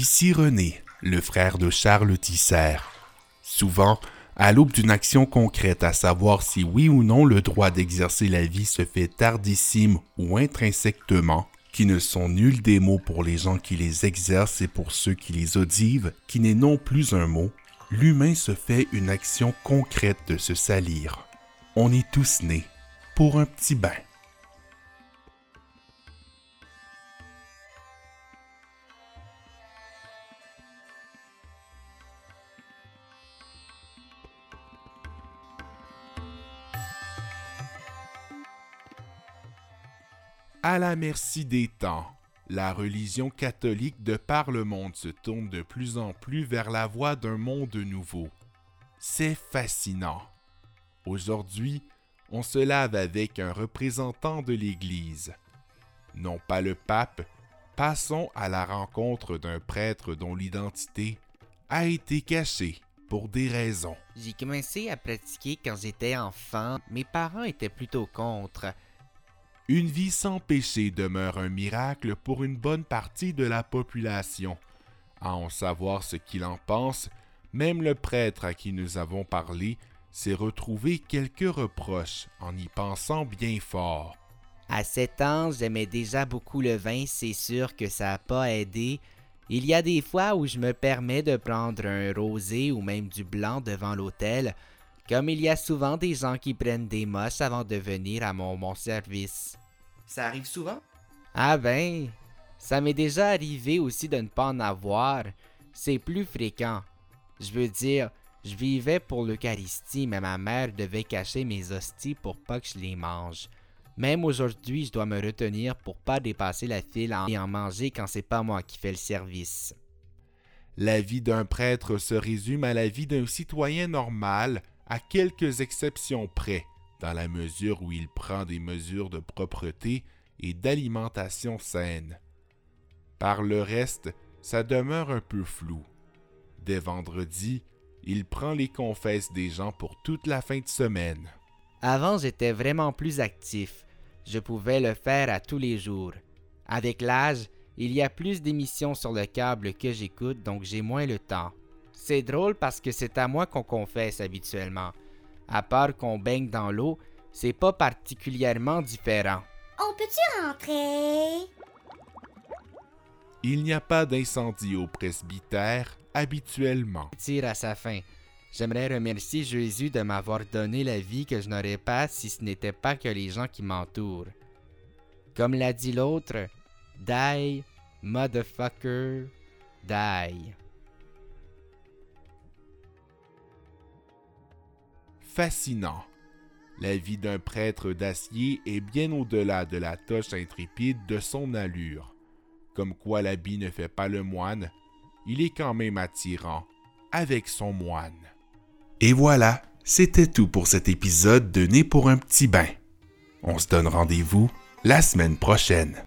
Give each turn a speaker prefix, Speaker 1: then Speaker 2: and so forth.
Speaker 1: Ici René, le frère de Charles Tisser. Souvent, à l'aube d'une action concrète à savoir si oui ou non le droit d'exercer la vie se fait tardissime ou intrinsèquement, qui ne sont nuls des mots pour les gens qui les exercent et pour ceux qui les audivent, qui n'est non plus un mot, l'humain se fait une action concrète de se salir. On est tous nés pour un petit bain. À la merci des temps, la religion catholique de par le monde se tourne de plus en plus vers la voie d'un monde nouveau. C'est fascinant. Aujourd'hui, on se lave avec un représentant de l'Église. Non pas le pape, passons à la rencontre d'un prêtre dont l'identité a été cachée pour des raisons.
Speaker 2: J'ai commencé à pratiquer quand j'étais enfant. Mes parents étaient plutôt contre.
Speaker 1: Une vie sans péché demeure un miracle pour une bonne partie de la population. À en savoir ce qu'il en pense, même le prêtre à qui nous avons parlé s'est retrouvé quelques reproches en y pensant bien fort.
Speaker 2: À 7 ans, j'aimais déjà beaucoup le vin, c'est sûr que ça n'a pas aidé. Il y a des fois où je me permets de prendre un rosé ou même du blanc devant l'hôtel, comme il y a souvent des gens qui prennent des moches avant de venir à mon service.
Speaker 3: Ça arrive souvent?
Speaker 2: Ah ben, ça m'est déjà arrivé aussi de ne pas en avoir. C'est plus fréquent. Je veux dire, je vivais pour l'Eucharistie, mais ma mère devait cacher mes hosties pour pas que je les mange. Même aujourd'hui, je dois me retenir pour pas dépasser la file et en manger quand c'est pas moi qui fais le service.
Speaker 1: La vie d'un prêtre se résume à la vie d'un citoyen normal, à quelques exceptions près dans la mesure où il prend des mesures de propreté et d'alimentation saine. Par le reste, ça demeure un peu flou. Dès vendredi, il prend les confesses des gens pour toute la fin de semaine.
Speaker 2: Avant, j'étais vraiment plus actif. Je pouvais le faire à tous les jours. Avec l'âge, il y a plus d'émissions sur le câble que j'écoute, donc j'ai moins le temps. C'est drôle parce que c'est à moi qu'on confesse habituellement. À part qu'on baigne dans l'eau, c'est pas particulièrement différent.
Speaker 4: On peut-tu rentrer?
Speaker 1: Il n'y a pas d'incendie au presbytère habituellement.
Speaker 2: Tire à sa fin. J'aimerais remercier Jésus de m'avoir donné la vie que je n'aurais pas si ce n'était pas que les gens qui m'entourent. Comme l'a dit l'autre, die, motherfucker, die.
Speaker 1: Fascinant. La vie d'un prêtre d'acier est bien au-delà de la toche intrépide de son allure. Comme quoi l'habit ne fait pas le moine, il est quand même attirant avec son moine. Et voilà, c'était tout pour cet épisode de Né pour un petit bain. On se donne rendez-vous la semaine prochaine.